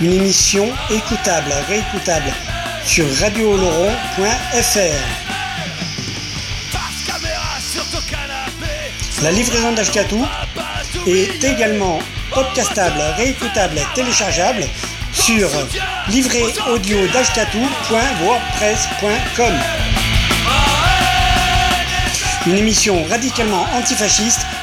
Une émission écoutable, réécoutable sur radiooloron.fr. La livraison d'Ashkatou est également podcastable, réécoutable, téléchargeable sur livréaudio.wordpress.com. Une émission radicalement antifasciste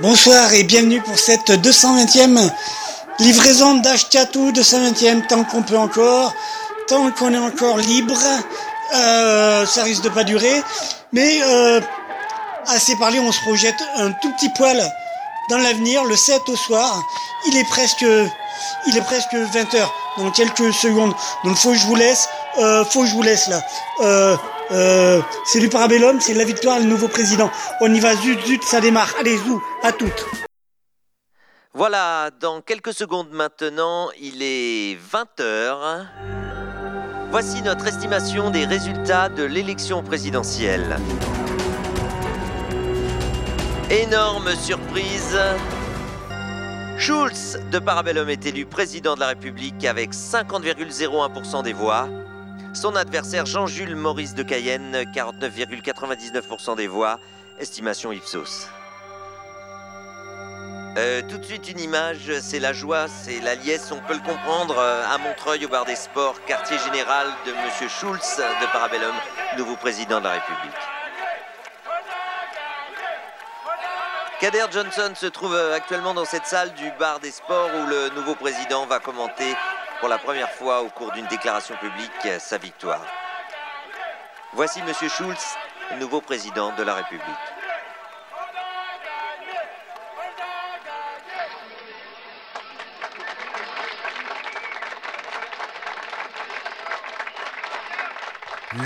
Bonsoir et bienvenue pour cette 220e livraison d'Ashkatou, 220e, tant qu'on peut encore, tant qu'on est encore libre. Euh, ça risque de pas durer, mais euh, assez parlé, on se projette un tout petit poil dans l'avenir, le 7 au soir. Il est presque, il est presque 20h, dans quelques secondes. Donc faut que je vous laisse, euh, faut que je vous laisse là. Euh, euh, c'est du Parabellum, c'est la victoire, le nouveau président. On y va, zut, zut, ça démarre. Allez, zou, à toutes. Voilà, dans quelques secondes maintenant, il est 20h. Voici notre estimation des résultats de l'élection présidentielle. Énorme surprise. Schulz de Parabellum est élu président de la République avec 50,01% des voix. Son adversaire Jean-Jules Maurice de Cayenne, 49,99% des voix. Estimation Ipsos. Euh, tout de suite une image, c'est la joie, c'est la liesse, on peut le comprendre, euh, à Montreuil au bar des sports, quartier général de Monsieur Schulz de Parabellum, nouveau président de la République. Kader Johnson se trouve euh, actuellement dans cette salle du bar des sports où le nouveau président va commenter pour la première fois au cours d'une déclaration publique euh, sa victoire. Voici Monsieur Schulz, nouveau président de la République.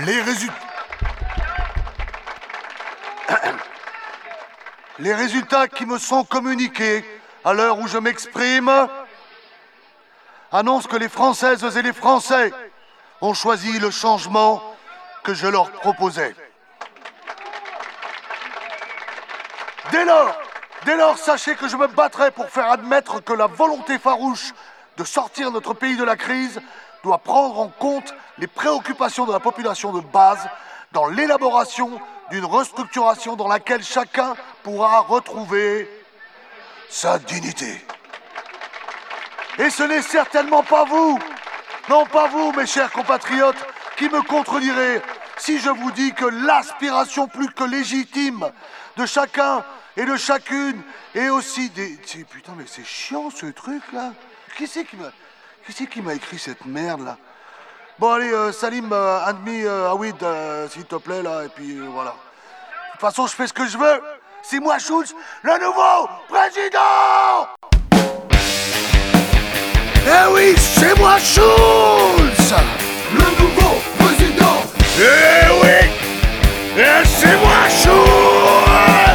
Les résultats. Les résultats qui me sont communiqués à l'heure où je m'exprime annoncent que les Françaises et les Français ont choisi le changement que je leur proposais. Dès lors, sachez que je me battrai pour faire admettre que la volonté farouche de sortir notre pays de la crise doit prendre en compte les préoccupations de la population de base dans l'élaboration d'une restructuration dans laquelle chacun pourra retrouver sa dignité. Et ce n'est certainement pas vous, non pas vous, mes chers compatriotes, qui me contredirez si je vous dis que l'aspiration plus que légitime de chacun et de chacune est aussi des... Putain, mais c'est chiant ce truc là. Qui c'est qui m'a. Qui c'est qui m'a écrit cette merde là Bon allez, euh, Salim, euh, admis euh, Awid, euh, s'il te plaît là, et puis euh, voilà. De toute façon, je fais ce que je veux. C'est moi Schulz, le nouveau président! Eh oui, c'est moi Schulz Le nouveau président! Eh oui! Eh, C'est moi Schulz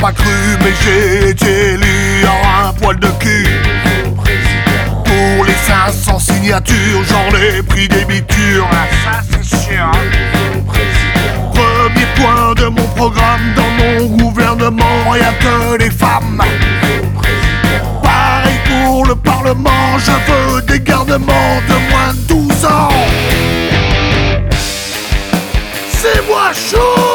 pas cru mais j'ai été élu en un poil de cul. Pour les 500 signatures j'en ai pris des bitures. Ah, Ça c'est sûr Premier point de mon programme dans mon gouvernement Rien que les femmes. Pareil pour le parlement Je veux des garnements de moins de 12 ans. C'est moi Schulz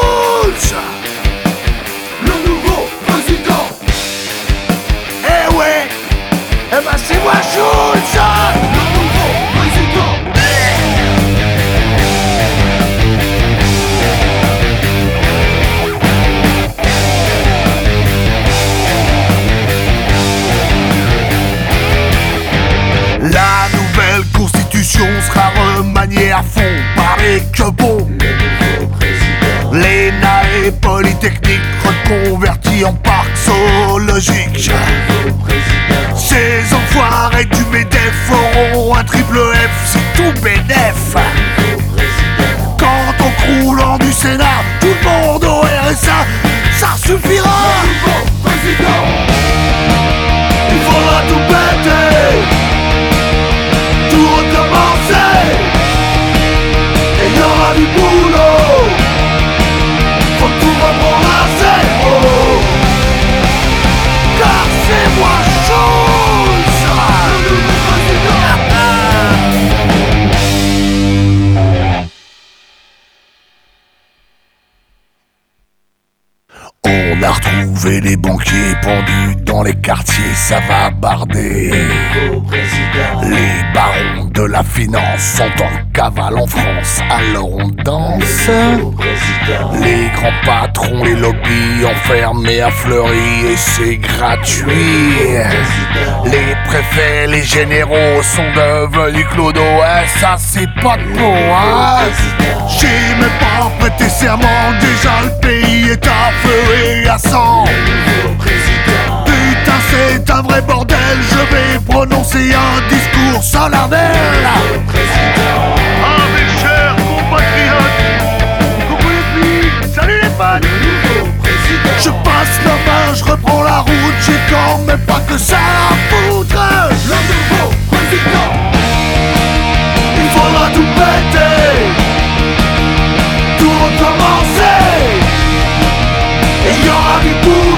fond, paraît que bon. L'ENA et Polytechnique reconvertis en parc zoologique. Ces enfoirés du MEDEF auront un triple F, c'est tout bénef. Quand on croulant du Sénat, tout le monde au RSA, ça suffira. Retrouvé les banquiers pendus dans les quartiers, ça va barder. Les barons de la finance sont en cavale en France, alors on danse. Les grands patrons, les lobbies enfermés à Fleury et c'est gratuit. Les préfets, les généraux sont devenus clodo, ouais, ça c'est pas de peau, hein. J'ai même pas prêté serment, déjà le pays est à feu et à sang. C'est un vrai bordel, je vais prononcer un discours solennel. Ah, mes chers compatriotes, coucou les filles, salut les fans. Je passe la main, je reprends la route, j'ai quand même pas que ça à foutre. Le nouveau président, il faudra tout péter, tout recommencer. Et il y aura du boulot,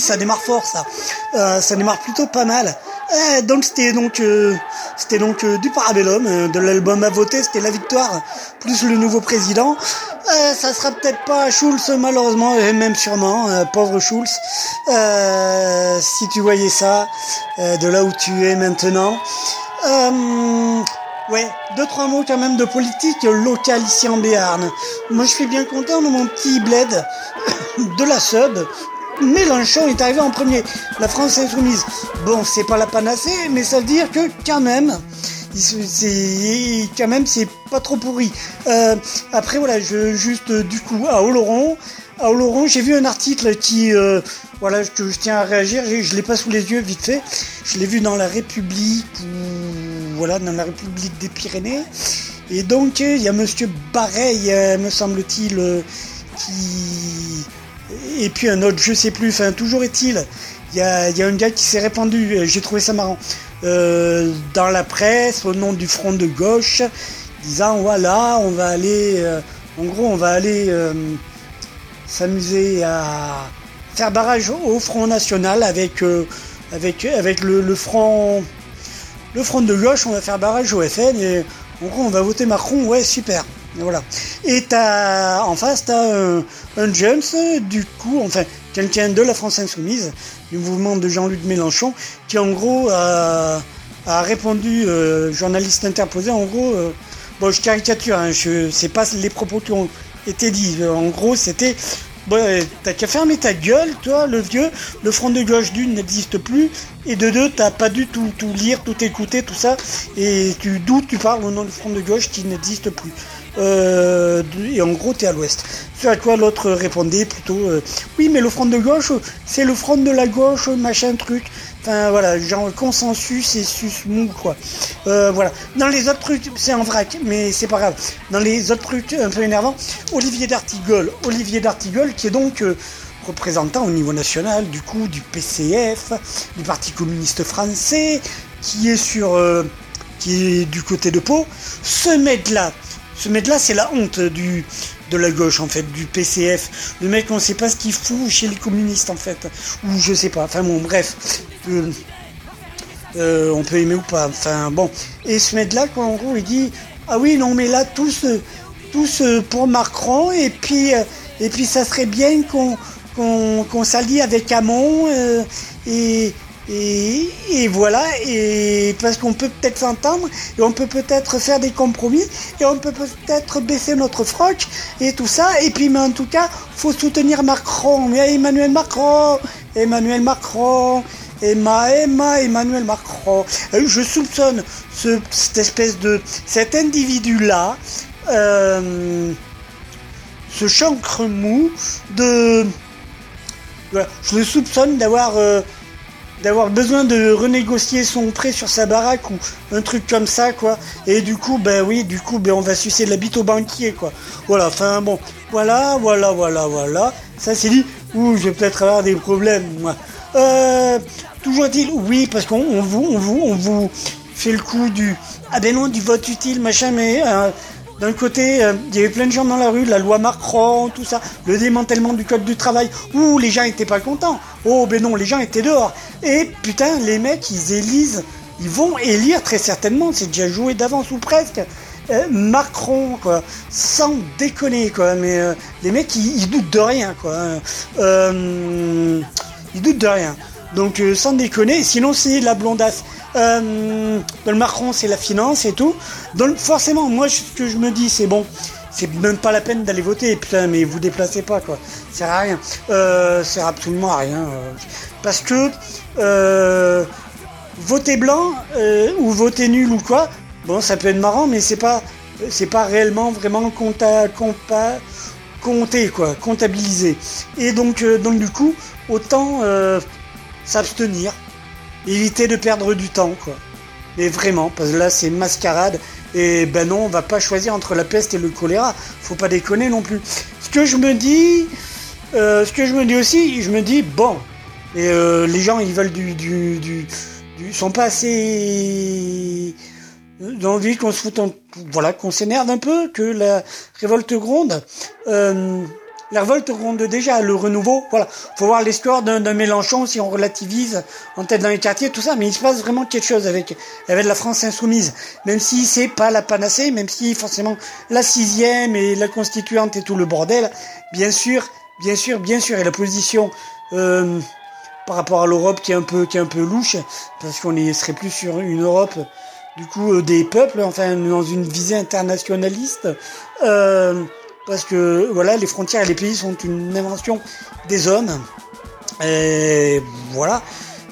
ça démarre fort, ça. Euh, ça démarre plutôt pas mal. Euh, donc c'était donc euh, c'était donc euh, du Parabellum de l'album à voter, c'était la victoire plus le nouveau président. Ça sera peut-être pas Schulz malheureusement et même sûrement pauvre Schulz. Si tu voyais ça de là où tu es maintenant. Ouais, deux trois mots quand même de politique locale ici en Béarn. Moi je suis bien content de mon petit bled de la sub. Mélenchon est arrivé en premier. La France insoumise. Bon, c'est pas la panacée, mais ça veut dire que quand même, c'est quand même c'est pas trop pourri. Euh, après voilà, je juste euh, du coup à Oloron, à Oloron, j'ai vu un article qui euh, voilà que je tiens à réagir. Je, je l'ai pas sous les yeux vite fait. Je l'ai vu dans la République ou voilà dans la République des Pyrénées. Et donc il y a Monsieur Bareil, me semble-t-il, qui et puis un autre, je sais plus, enfin toujours est-il, il y a, un gars qui s'est répandu, euh, j'ai trouvé ça marrant, euh, dans la presse au nom du front de gauche, disant voilà, on va aller, euh, en gros, on va aller s'amuser à faire barrage au Front National avec, avec, avec le, le front le front de gauche, on va faire barrage au FN et en gros on va voter Macron, ouais super. Voilà. Et t'as en face t'as un, un James, du coup, enfin quelqu'un de la France Insoumise, du mouvement de Jean-Luc Mélenchon, qui en gros a, répondu, euh, journaliste interposé, en gros, euh, bon je caricature, hein, je pas les propos qui ont été dits. En gros c'était Bon, euh, t'as qu'à ta gueule, toi, le vieux. Le front de gauche d'une n'existe plus. Et de deux, t'as pas dû tout, tout lire, tout écouter, tout ça. Et tu d'où tu parles au nom du front de gauche qui n'existe plus. Euh, et en gros, t'es à l'ouest. Ce à quoi l'autre répondait plutôt euh, Oui, mais le front de gauche, c'est le front de la gauche, machin truc. Enfin voilà, genre consensus et sus mou quoi. Euh, voilà. Dans les autres trucs, c'est en vrac, mais c'est pas grave. Dans les autres trucs un peu énervants, Olivier d'Artigol, Olivier d'Artigol qui est donc représentant au niveau national du coup du PCF, du Parti communiste français, qui est sur, qui est du côté de Pau. Ce mec là, ce mec là, c'est la honte du de la gauche en fait, du PCF. Le mec, on sait pas ce qu'il fout chez les communistes en fait, ou je sais pas. Enfin bon, bref. Euh, euh, on peut aimer ou pas. Enfin bon. Et ce mec-là, quoi, en gros, il dit ah oui, non, mais là tous, tous euh, pour Macron et puis et puis ça serait bien qu'on s'allie avec Hamon et, et voilà, et parce qu'on peut peut-être s'entendre, et on peut peut-être faire des compromis, et on peut peut-être baisser notre froc, et tout ça, et puis mais en tout cas, faut soutenir Macron, mais Emmanuel Macron, Emmanuel Macron, Emma, Emma, Emmanuel Macron. Je soupçonne ce, cette espèce de, cet individu-là, euh, ce chancre mou, de, je le soupçonne d'avoir euh, d'avoir besoin de renégocier son prêt sur sa baraque ou un truc comme ça quoi. Et du coup ben oui du coup ben on va sucer la bite au banquier quoi. Voilà enfin bon. Voilà voilà voilà voilà. Ça c'est dit. Ouh je vais peut-être avoir des problèmes moi. Euh, toujours est-il oui parce qu'on on vous on vous on vous fait le coup du ah ben non du vote utile machin mais euh, d'un côté, euh, il y avait plein de gens dans la rue, la loi Macron, tout ça, le démantèlement du code du travail, où les gens étaient pas contents. Oh ben non, les gens étaient dehors. Et putain, les mecs, ils élisent, ils vont élire très certainement, c'est déjà joué d'avance ou presque. euh, Macron, quoi, sans déconner, quoi. Mais euh, les mecs, ils, doutent de rien, quoi. Ils doutent de rien. Donc euh, sans déconner, sinon c'est la blondasse. Euh, le Macron c'est la finance et tout. Donc forcément, moi ce que je me dis c'est bon, c'est même pas la peine d'aller voter, putain, mais vous déplacez pas quoi. Ça sert à rien. Euh, sert absolument à rien. parce que voter blanc ou voter nul ou quoi, bon ça peut être marrant, mais c'est pas c'est réellement vraiment compté quoi, comptabilisé. Et donc donc du coup, autant s'abstenir, éviter de perdre du temps, quoi. Mais vraiment, parce que là, c'est mascarade. Et ben non, on va pas choisir entre la peste et le choléra. Faut pas déconner non plus. Ce que je me dis, euh, ce que je me dis aussi, je me dis, bon, et euh, les gens, ils veulent du, du, du, sont pas assez j'ai envie qu'on se foute en- voilà, qu'on s'énerve un peu, que la révolte gronde. Euh, la révolte gronde déjà, le renouveau, voilà. Faut voir l'histoire d'un Mélenchon si on relativise en tête dans les quartiers, tout ça, mais il se passe vraiment quelque chose avec, avec la France insoumise. Même si c'est pas la panacée, même si forcément la sixième et la constituante et tout le bordel, bien sûr, bien sûr, bien sûr, et la position, euh, par rapport à l'Europe qui est un peu, qui est un peu louche, parce qu'on serait plus sur une Europe, du coup, euh, des peuples, enfin, dans une visée internationaliste, euh, parce que voilà, les frontières et les pays sont une invention des hommes. Et voilà.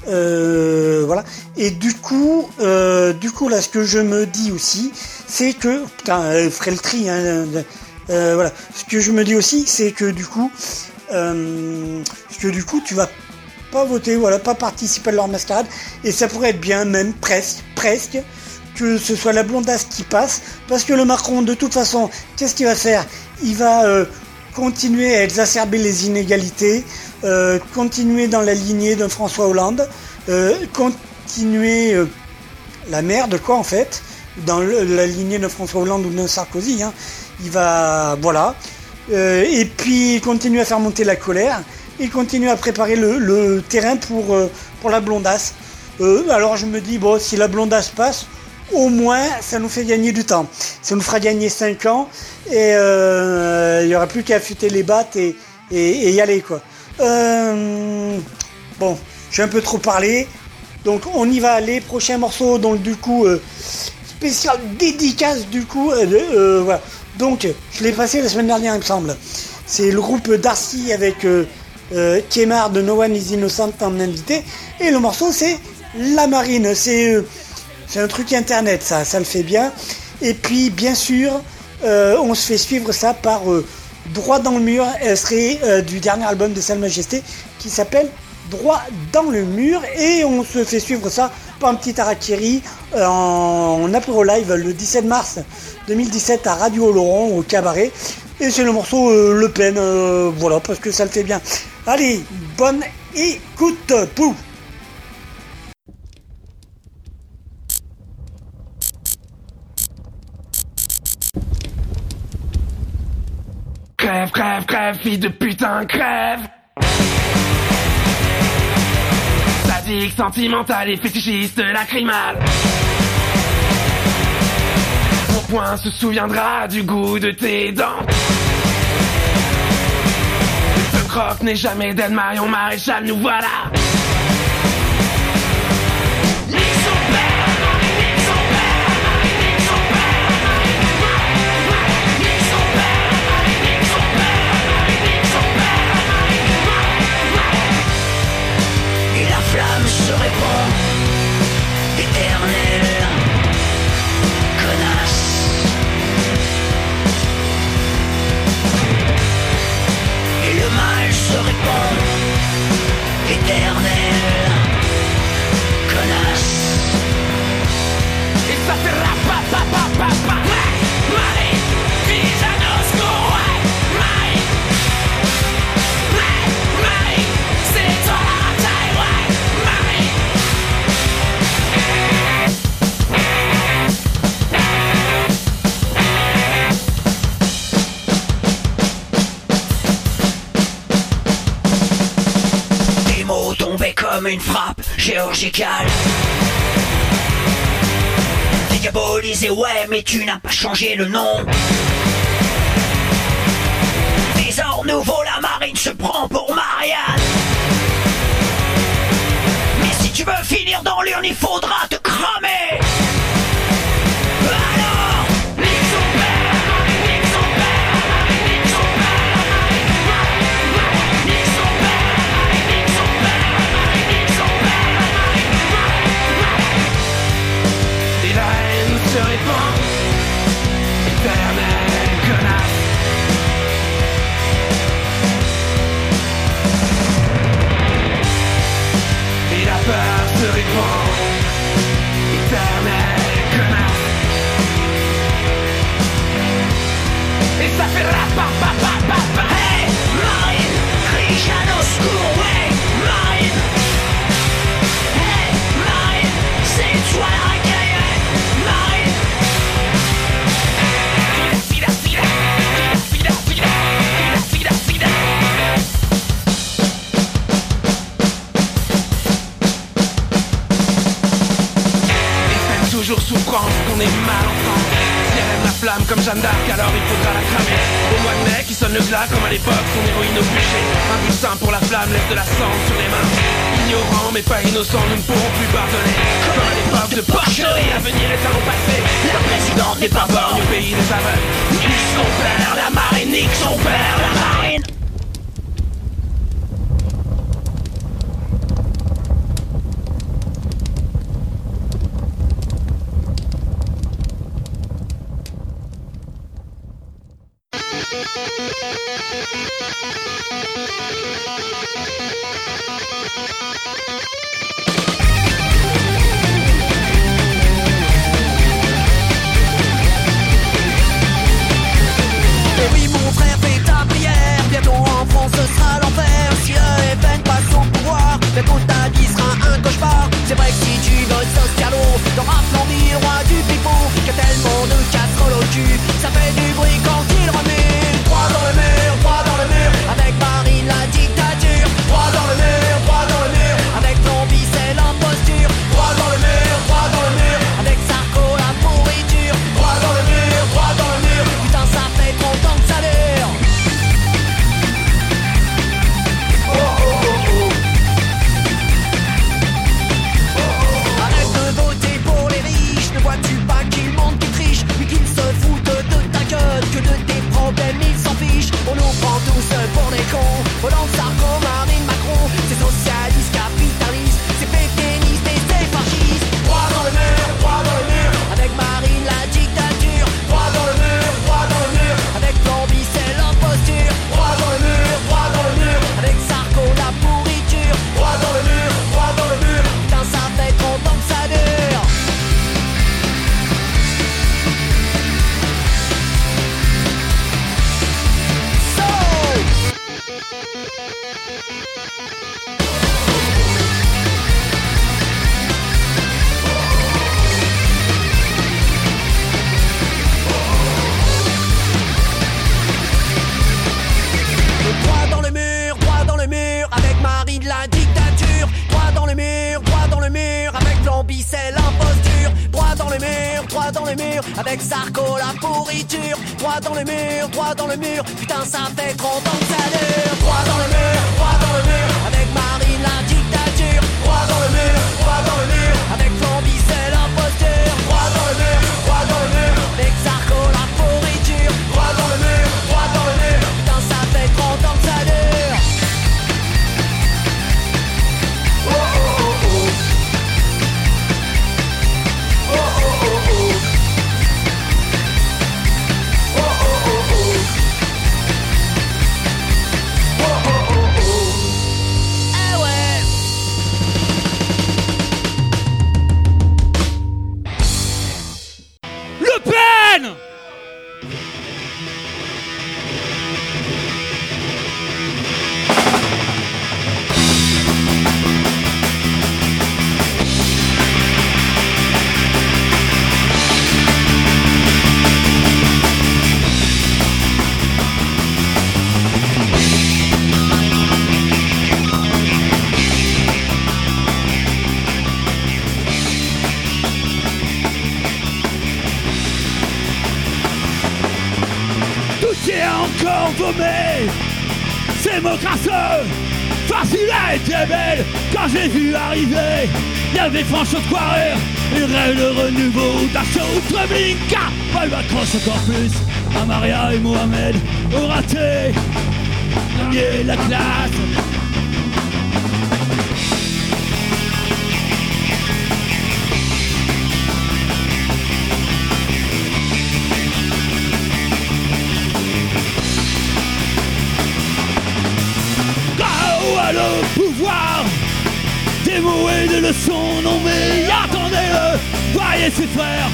Euh, voilà. Et du coup, euh, du coup là, ce que je me dis aussi, c'est que putain, euh, ferait le tri. Voilà. Ce que je me dis aussi, c'est que du coup, euh, que du tu vas pas voter, voilà, pas participer à leur mascarade, et ça pourrait être bien, même presque, presque, que ce soit la blondasse qui passe, parce que le Macron, de toute façon, qu'est-ce qu'il va faire? Il va euh, continuer à exacerber les inégalités, euh, continuer dans la lignée de François Hollande, euh, continuer la merde quoi en fait, dans la lignée de François Hollande ou de Sarkozy. Hein. Il va voilà, et puis continuer à faire monter la colère et continuer à préparer le, terrain pour pour la blondasse. alors je me dis bon si la blondasse passe, au moins ça nous fait gagner du temps. Ça nous fera gagner 5 ans et euh, il n'y aura plus qu'à affûter les battes et, y aller quoi. Euh, bon, j'ai un peu trop parlé, donc on y va aller. Prochain morceau, donc du coup euh, spécial dédicace du coup. voilà. Donc je l'ai passé la semaine dernière il me semble. C'est le groupe Darcy avec Kemar de No One Is Innocent en invité et le morceau c'est La Marine. C'est c'est un truc internet, ça, ça le fait bien. Et puis, bien sûr, euh, on se fait suivre ça par euh, Droit dans le mur, elle serait euh, du dernier album de Sa Majesté qui s'appelle Droit dans le mur. Et on se fait suivre ça par un petit Arakiri en, en apéro live le 17 mars 2017 à Radio Laurent au cabaret. Et c'est le morceau Le Pen, voilà, parce que ça le fait bien. Allez, bonne écoute, pouf Crève, crève, crève, fille de putain, crève. Sadique, sentimental et fétichiste, lacrymal Mon poing se souviendra du goût de tes dents. Le croque n'est jamais d'Anne Marion Maréchal, nous voilà Éternel. Comme une frappe chirurgicale. diabolisé, ouais, mais tu n'as pas changé le nom. Trésor nouveau, la marine se prend pour Marianne. Mais si tu veux finir dans l'urne, il faudra te cramer. Avec Sarko la pourriture. Droit dans le mur, droit dans le mur. Putain ça fait trop longtemps que ça dure. Droit dans le mur, droit dans le mur. Avec Marine la dictature. avait franchi de quoi Il rêve le renouveau d'un show Treblinka Elle encore plus à Maria et Mohamed Au raté. Gagner la classe. Pouvoir des mots et des leçons, non mais attendez-le, voyez ses frères.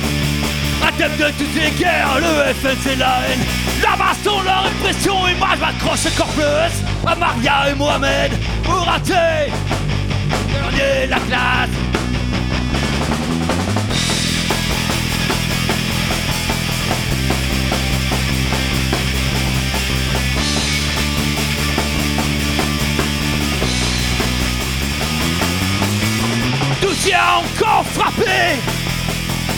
À tête de toutes les guerres, le FN c'est la haine. La baston, la répression, et moi je m'accroche encore plus à Maria et Mohamed pour rater. Dernier la classe. encore frappé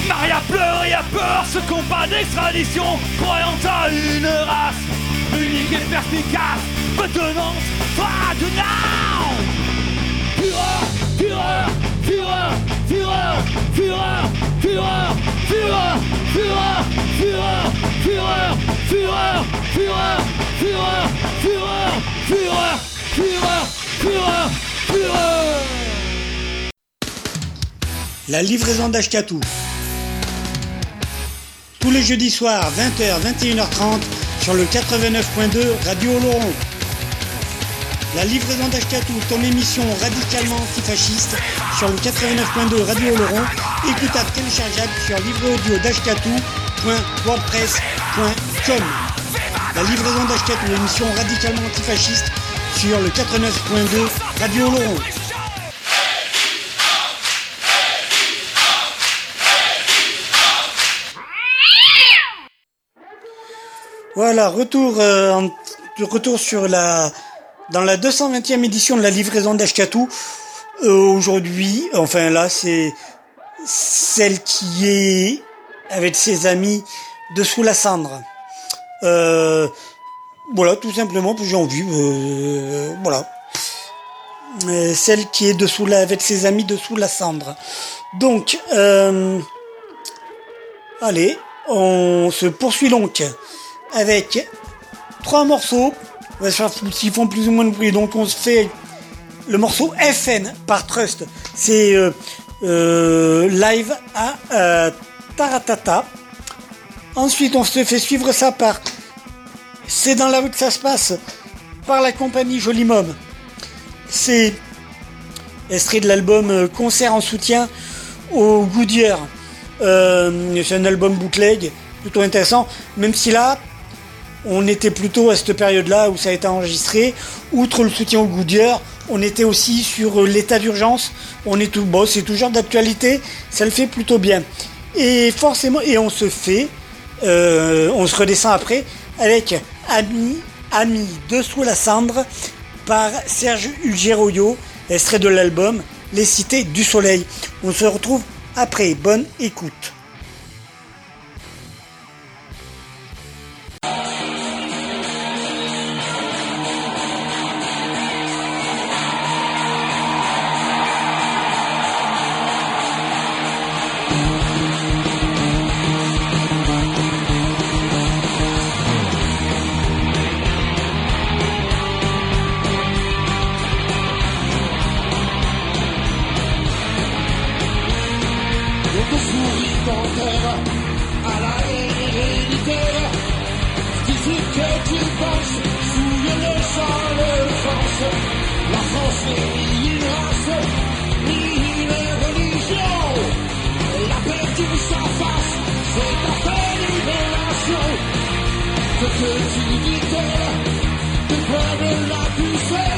Maria pleure et a peur, ce combat d'extradition, croyant à une race unique et perspicace, retenante, pas de now Fureur, fureur, fureur, fureur, fureur, fureur, fureur, fureur, fureur, fureur, fureur, fureur, fureur, fureur, fureur, fureur, fureur, fureur la livraison d'Ashkatou. Tous les jeudis soirs, 20h, 21h30, sur le 89.2 Radio Laurent. La livraison d'Ashkatou, ton émission radicalement antifasciste, sur le 89.2 Radio Laurent, écoutable téléchargeable sur livreaudio.wordpress.com. La livraison d'Ashkatou, émission radicalement antifasciste, sur le 89.2 Radio Laurent. Voilà, retour, euh, en- retour sur la, dans la 220e édition de la livraison d'Ashkatou. Euh, Aujourd'hui, enfin là, c'est celle qui est avec ses amis dessous la cendre. Euh, voilà, tout simplement, j'ai envie, voilà. Celle qui est dessous la, avec ses amis dessous la cendre. Donc, allez, on se poursuit donc avec trois morceaux. S'ils font plus ou moins de bruit. Donc on se fait le morceau FN par Trust. C'est euh, euh, live à euh, Taratata. Ensuite on se fait suivre ça par C'est dans la rue que ça se passe par la compagnie Joli Mom. C'est extrait de l'album Concert en soutien au Goodyear. C'est un album bootleg plutôt intéressant, même si là, on était plutôt à cette période-là où ça a été enregistré. Outre le soutien au Goodyear, on était aussi sur euh, l'état d'urgence. On est tout bon, c'est toujours d'actualité. Ça le fait plutôt bien. Et forcément, et on se fait, euh, on se redescend après avec Ami, Ami dessous la cendre par Serge Ulgeroyo, extrait de l'album Les Cités du Soleil. On se retrouve après. Bonne écoute. Say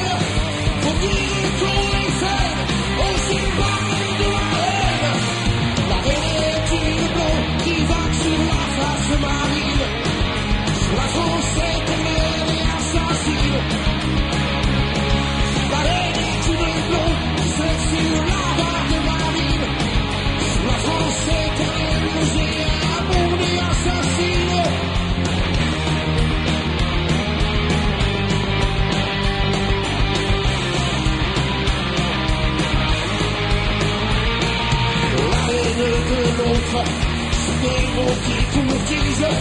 c'est des mots qui courtisent.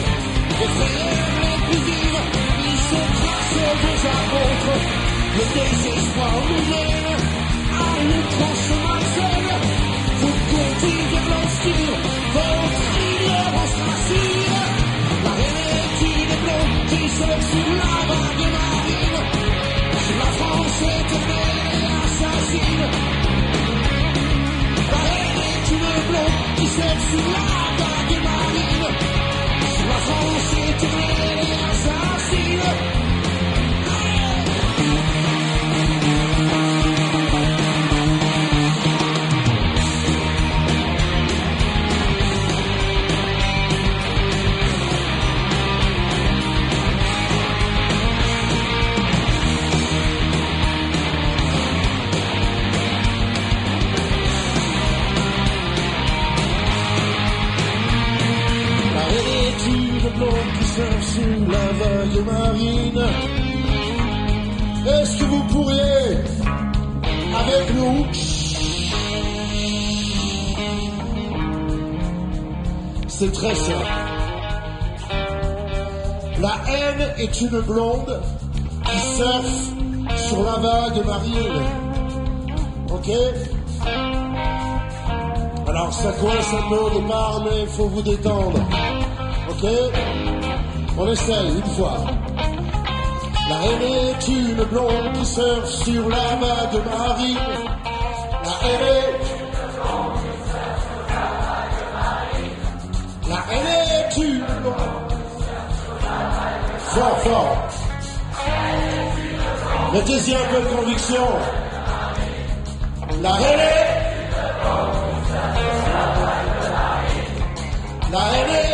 Les frères les plus vifs, ils se tracent des apôtres. Le désespoir nous mène à l'outrance malsaine. Vous cultivez l'hostile, votre ignorance facile. La est une blonde qui saute sur la vague marine. La France éternelle assassine. Thank you. c'est très simple. La haine est une blonde qui surfe sur la vague marine. Ok? Alors ça coince un peu au départ, mais il faut vous détendre. Ok? On essaye une fois. La haine est une blonde qui surfe sur la vague marine. La haine est La haine est une Fort, fort. Mettez-y un peu de conviction. La haine est... La haine est...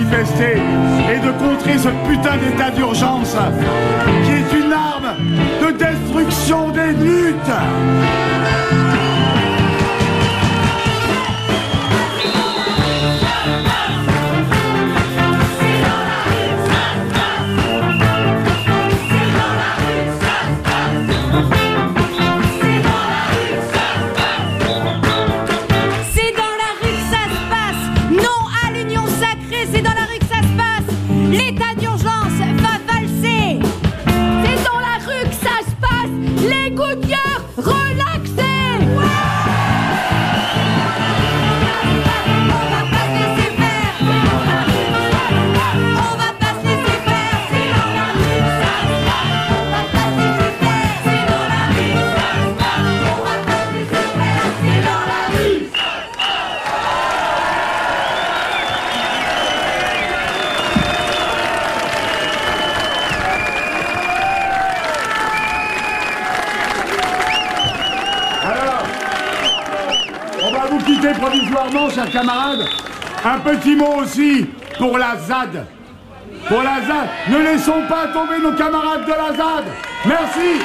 Et de contrer ce putain d'état d'urgence chers camarades. Un petit mot aussi pour la ZAD. Pour la ZAD. Ne laissons pas tomber nos camarades de la ZAD. Merci.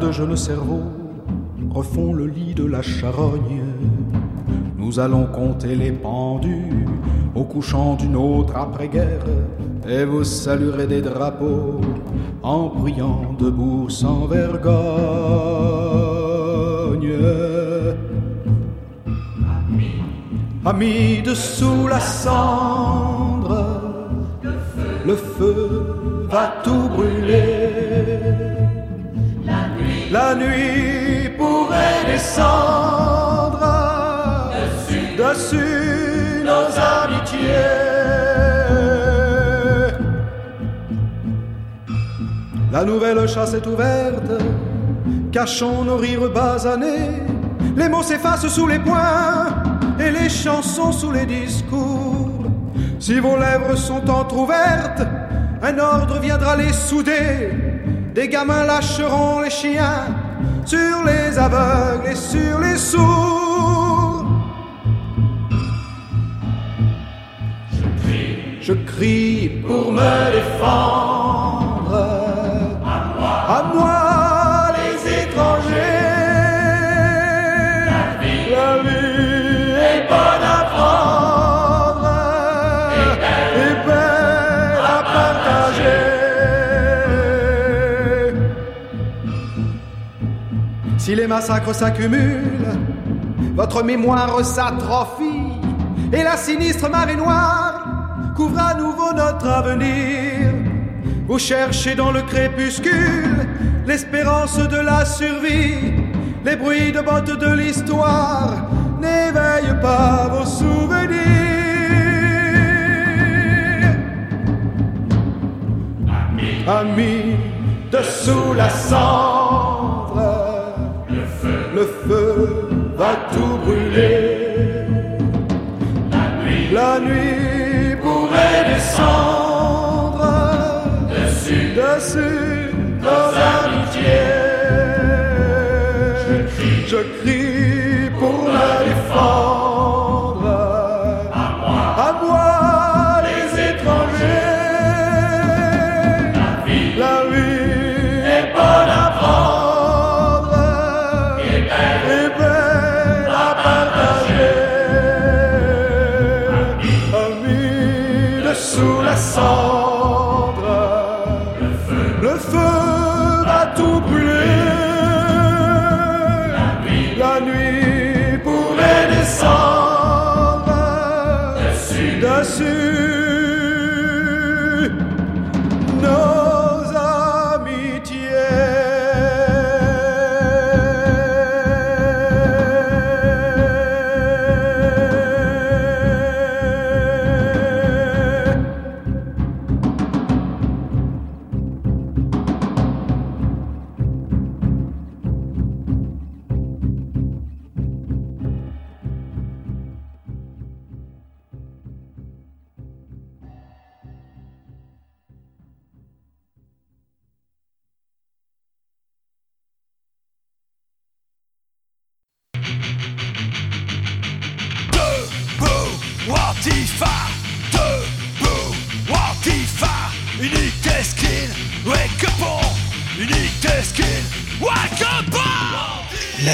De jeunes cerveaux refont le lit de la charogne. Nous allons compter les pendus au couchant d'une autre après-guerre, et vous saluerez des drapeaux en priant debout sans vergogne. Amis dessous la cendre, le feu va tout brûler. La nuit pourrait descendre dessus, nos amitiés. La nouvelle chasse est ouverte, cachons nos rires basanés. Les mots s'effacent sous les poings et les chansons sous les discours. Si vos lèvres sont entr'ouvertes, un ordre viendra les souder. Des gamins lâcheront les chiens sur les aveugles et sur les sourds. Je crie pour me défendre. Massacres s'accumulent, votre mémoire s'atrophie et la sinistre marée noire couvre à nouveau notre avenir. Vous cherchez dans le crépuscule l'espérance de la survie. Les bruits de bottes de l'histoire n'éveillent pas vos souvenirs. Amis, dessous la feu va tout brûler. La nuit pourrait descendre dessus, dessus nos amitiés. Je crie pour la défendre. Dessous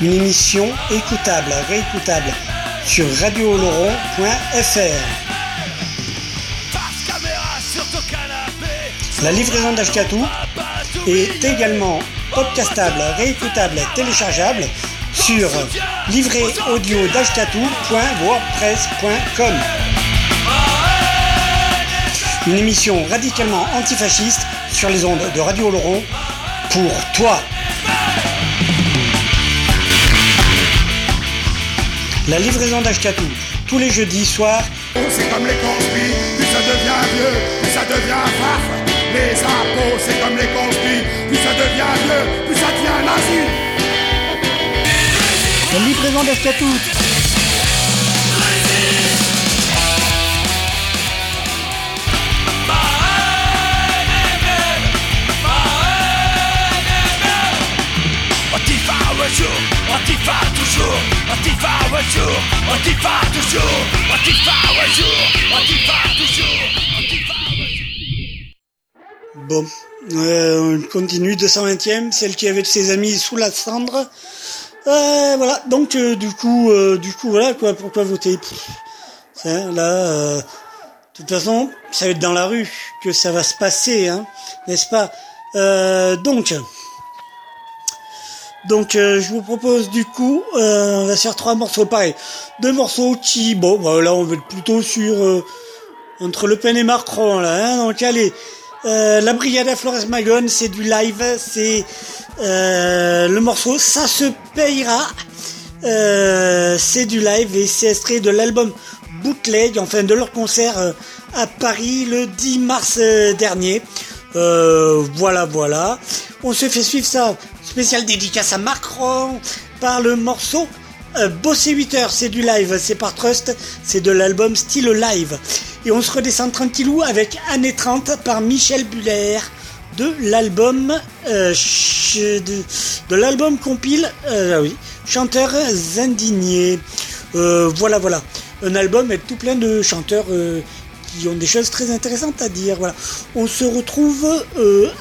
Une émission écoutable, réécoutable sur radiooloron.fr. La livraison d'Ashkatou est également podcastable, réécoutable, téléchargeable sur livréaudio.wordpress.com. Une émission radicalement antifasciste sur les ondes de Radio Oloron pour toi. La livraison d'Ashkatou, tous les jeudis soirs C'est comme les conspires, plus ça devient vieux, plus ça devient farf. Les impôts, c'est comme les conspires, plus ça devient vieux, plus ça devient nazi. La livraison d'Ashkatou. Toujours, toujours, toujours. Bon, euh, on continue, 220e, celle qui avait ses amis sous la cendre. Euh, voilà, donc euh, du coup, euh, du coup, voilà quoi, pourquoi voter ça, Là, de toute façon, ça va être dans la rue que ça va se passer, hein, n'est-ce pas? Donc, donc euh, je vous propose du coup, euh, on va faire trois morceaux pareil, deux morceaux qui, bon, bah, là on va être plutôt sur euh, entre Le Pen et Macron là, hein, donc allez. Euh, la brigade à Flores Magone, c'est du live, c'est euh, le morceau Ça se payera. Euh, c'est du live et c'est extrait de l'album Bootleg, enfin de leur concert à Paris le 10 mars dernier. Voilà, voilà. On se fait suivre ça, spécial dédicace à Macron, par le morceau euh, Bosser 8 heures, c'est du live, c'est par Trust, c'est de l'album Style Live. Et on se redescend tranquillou avec Année 30 par Michel Buller de l'album euh, de, l'album compile euh, ah Chanteurs indignés. Euh, voilà, voilà. Un album avec tout plein de chanteurs qui ont des choses très intéressantes à dire. Voilà. On se retrouve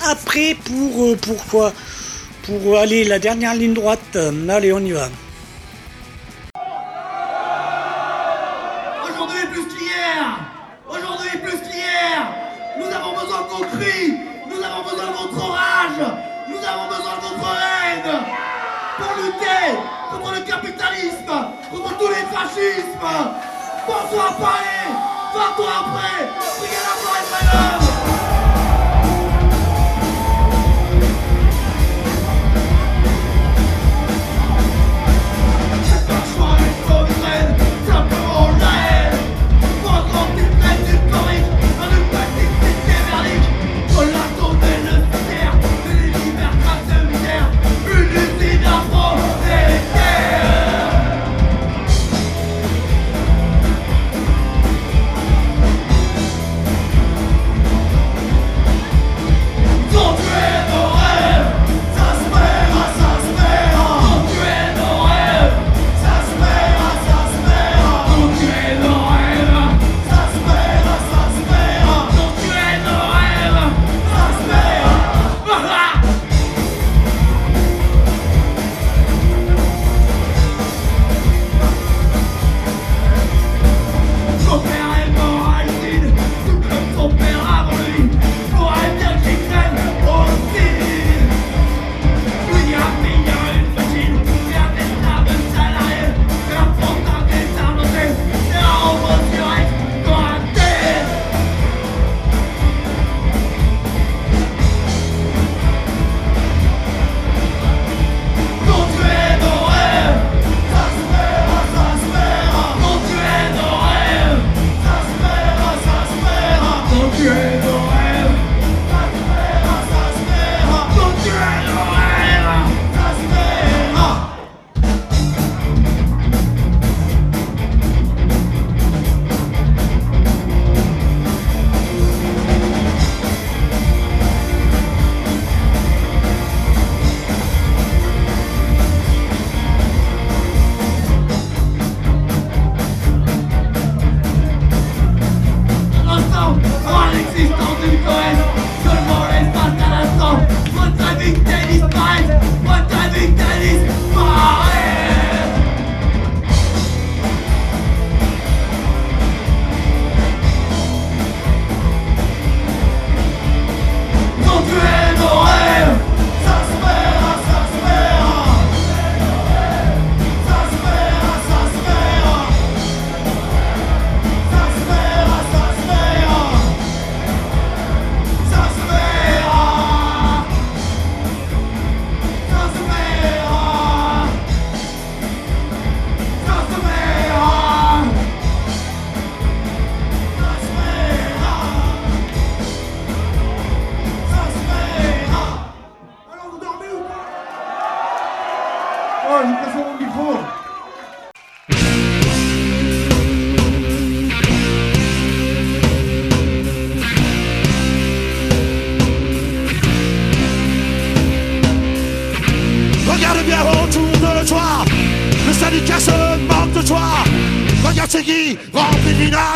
après pour pourquoi? Pour aller la dernière ligne droite. Allez, on y va. Aujourd'hui plus qu'hier. Aujourd'hui plus qu'hier. Nous avons besoin de vos cris Nous avons besoin de votre orage. Nous avons besoin de votre haine Pour lutter contre le capitalisme Contre tous les fascismes. Pense-toi à Paris Pars-toi après Brigade à Florence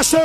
qui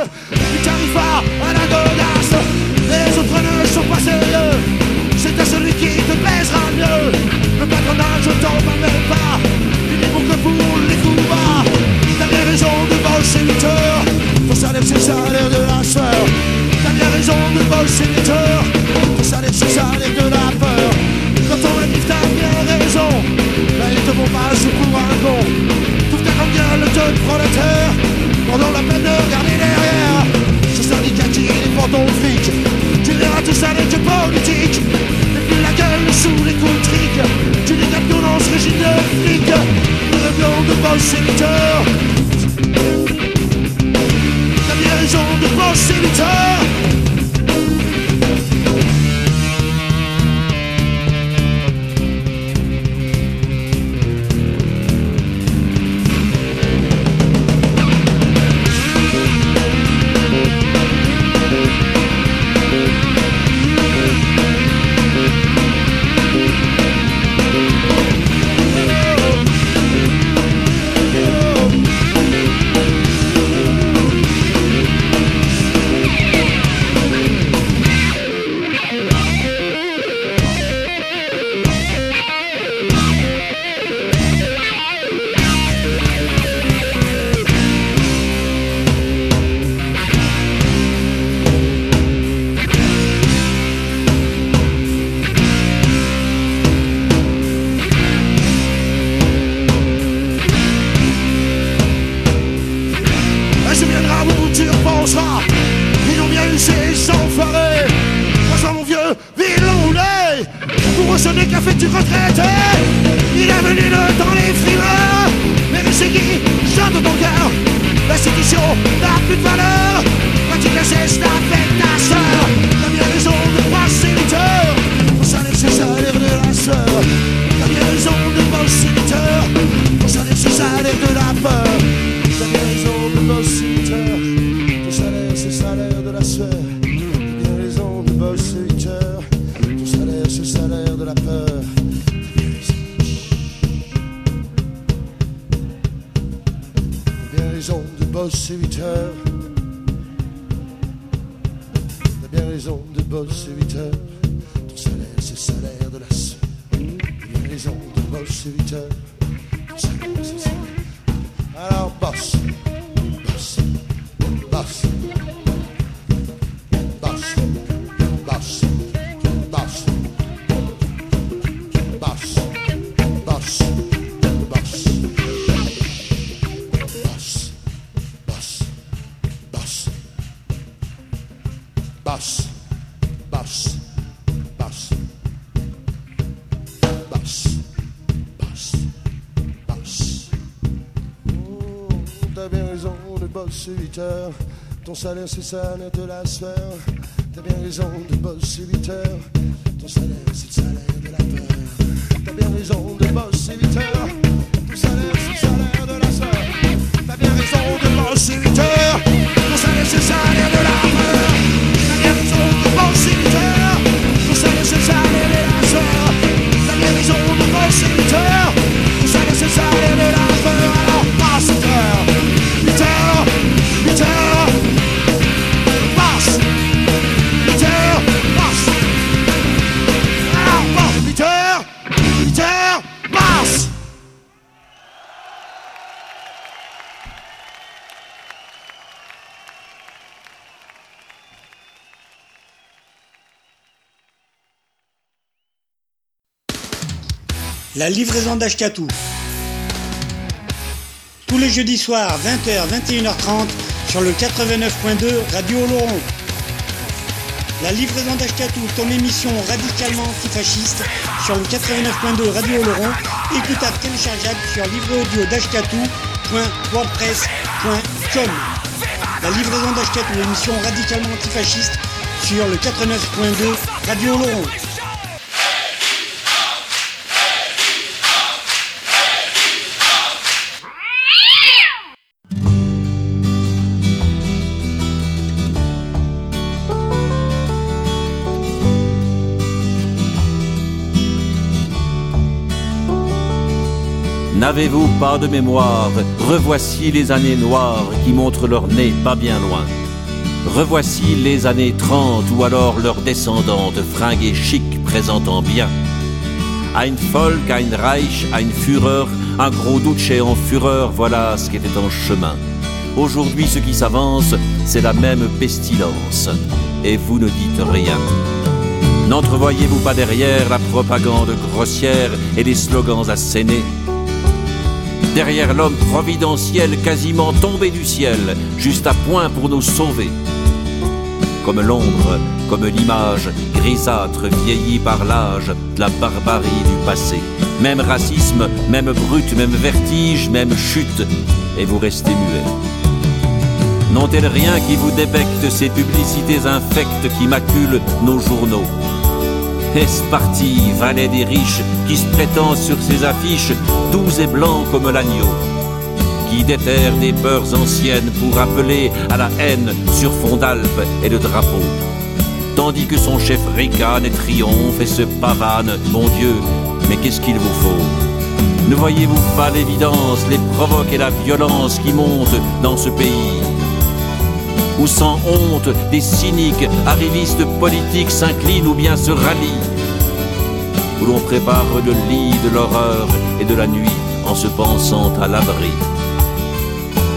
beau secteur. T'as bien raison de penser boss 8 heures. Ton salaire, c'est ça, de la sueur. T'as bien raison de bosser 8 heures. Ton salaire. la livraison d'Ashkatou. Tous les jeudis soirs, 20h, 21h30, sur le 89.2 Radio Laurent. La livraison d'Ashkatou, ton émission radicalement antifasciste, sur le 89.2 Radio Laurent, écoutable, téléchargeable sur livre audio d'ashkatou.wordpress.com. La livraison d'Ashkatou, émission radicalement antifasciste, sur le 89.2 Radio Laurent. N'avez-vous pas de mémoire? Revoici les années noires qui montrent leur nez pas bien loin. Revoici les années 30 ou alors leurs descendants fringués chic présentant bien. Ein Volk, ein Reich, ein Führer, un gros Duce en fureur, voilà ce qui était en chemin. Aujourd'hui, ce qui s'avance, c'est la même pestilence. Et vous ne dites rien. N'entrevoyez-vous pas derrière la propagande grossière et les slogans assénés? Derrière l'homme providentiel quasiment tombé du ciel, juste à point pour nous sauver. Comme l'ombre, comme l'image, grisâtre, vieillie par l'âge de la barbarie du passé. Même racisme, même brute, même vertige, même chute, et vous restez muet. N'ont-elles rien qui vous débecte ces publicités infectes qui maculent nos journaux? Est-ce parti, valet des riches, qui se prétend sur ses affiches, doux et blanc comme l'agneau Qui déterre des peurs anciennes pour appeler à la haine sur fond d'Alpes et de drapeaux Tandis que son chef ricane et triomphe et se pavane, mon Dieu, mais qu'est-ce qu'il vous faut? Ne voyez-vous pas l'évidence, les provoques et la violence qui montent dans ce pays? Où sans honte des cyniques, arrivistes politiques s'inclinent ou bien se rallient, où l'on prépare le lit de l'horreur et de la nuit en se pensant à l'abri.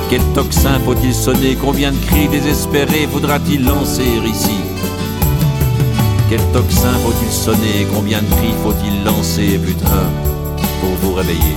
Quel tocsin faut-il sonner? Combien de cris désespérés faudra-t-il lancer ici? Quel tocsin faut-il sonner? Combien de cris faut-il lancer, putain, pour vous réveiller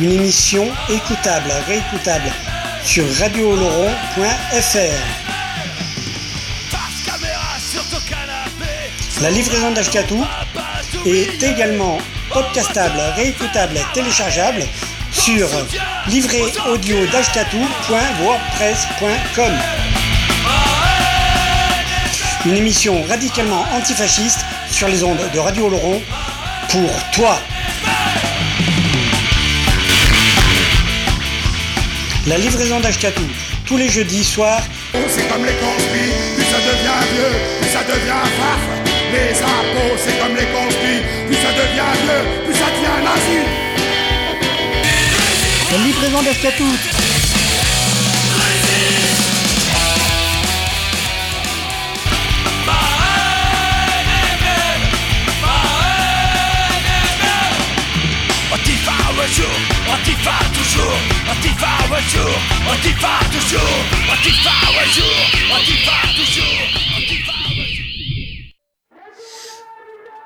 Une émission écoutable, réécoutable sur radiooloron.fr. La livraison d'Ashkatou est également podcastable, réécoutable, téléchargeable sur livréaudio.wordpress.com. Une émission radicalement antifasciste sur les ondes de Radio Oloron pour toi. La livraison d'Ashkatou, tous les jeudis soirs C'est comme les conspires, plus ça devient vieux, plus ça devient farf. Les impôts, c'est comme les conspires, plus ça devient vieux, plus ça devient nazi. La livraison d'Ashkatou.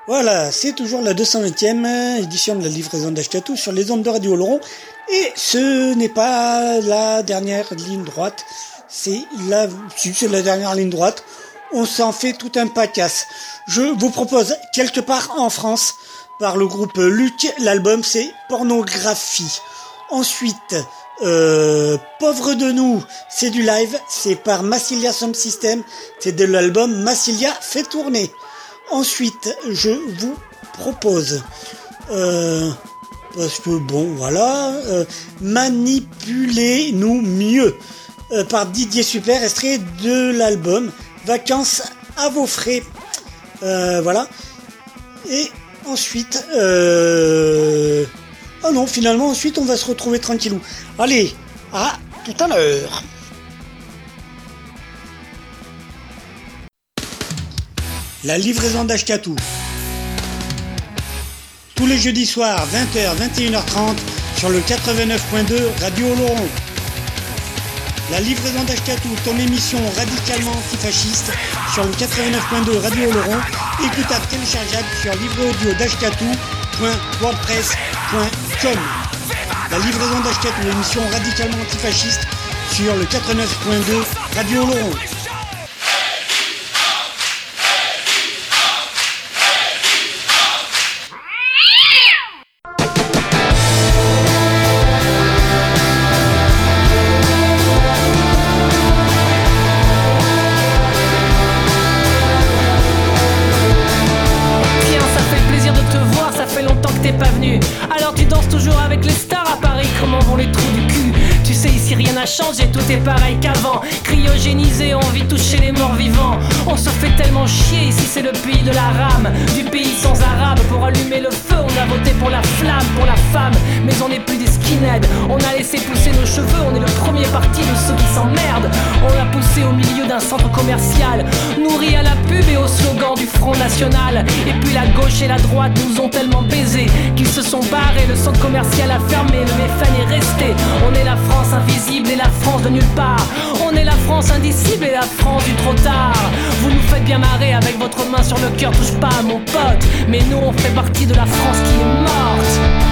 Voilà, c'est toujours la 220e édition de la livraison d'Ashkatou sur les ondes de Radio Oloron. Et ce n'est pas la dernière ligne droite, c'est la, si, c'est la dernière ligne droite. On s'en fait tout un pacasse. Je vous propose quelque part en France par le groupe Luc. L'album c'est Pornographie. Ensuite, euh, Pauvre de nous, c'est du live. C'est par Massilia Sound System. C'est de l'album Massilia fait tourner. Ensuite, je vous propose, euh, parce que bon, voilà, euh, Manipulez-nous mieux par Didier Super, extrait de l'album Vacances à vos frais. Voilà. Et ensuite. Oh non, finalement, ensuite, on va se retrouver tranquillou. Allez, à tout à l'heure. La livraison d'Ashkatou. Tous les jeudis soirs, 20h, 21h30, sur le 89.2 Radio Oloron. La livraison d'Ashkatou, ton émission radicalement antifasciste, sur le 89.2 Radio Oloron, écoutable téléchargeable sur La livraison d'Ashkatou, l'émission radicalement antifasciste, sur le 89.2 Radio Oloron. Changé, tout est pareil qu'avant. Cryogénisé, on vit toucher les morts vivants. On se fait tellement chier, ici c'est le pays de la rame. Du pays sans arabe, pour allumer le feu, on a voté pour la flamme, pour la femme. Mais on n'est plus des on a laissé pousser nos cheveux, on est le premier parti de ceux qui s'emmerdent. On l'a poussé au milieu d'un centre commercial, nourri à la pub et au slogan du Front National. Et puis la gauche et la droite nous ont tellement baisés qu'ils se sont barrés, le centre commercial a fermé, le méfan est resté. On est la France invisible et la France de nulle part. On est la France indicible et la France du trop tard. Vous nous faites bien marrer avec votre main sur le cœur, touche pas à mon pote. Mais nous on fait partie de la France qui est morte.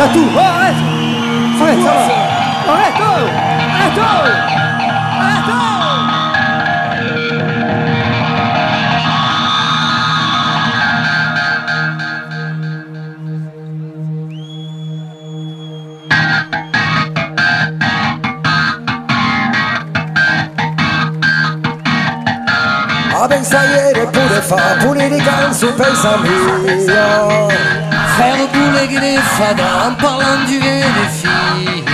Tatou, oh, arrête Arrête, ça va Arrête, oh en parlant du et des filles.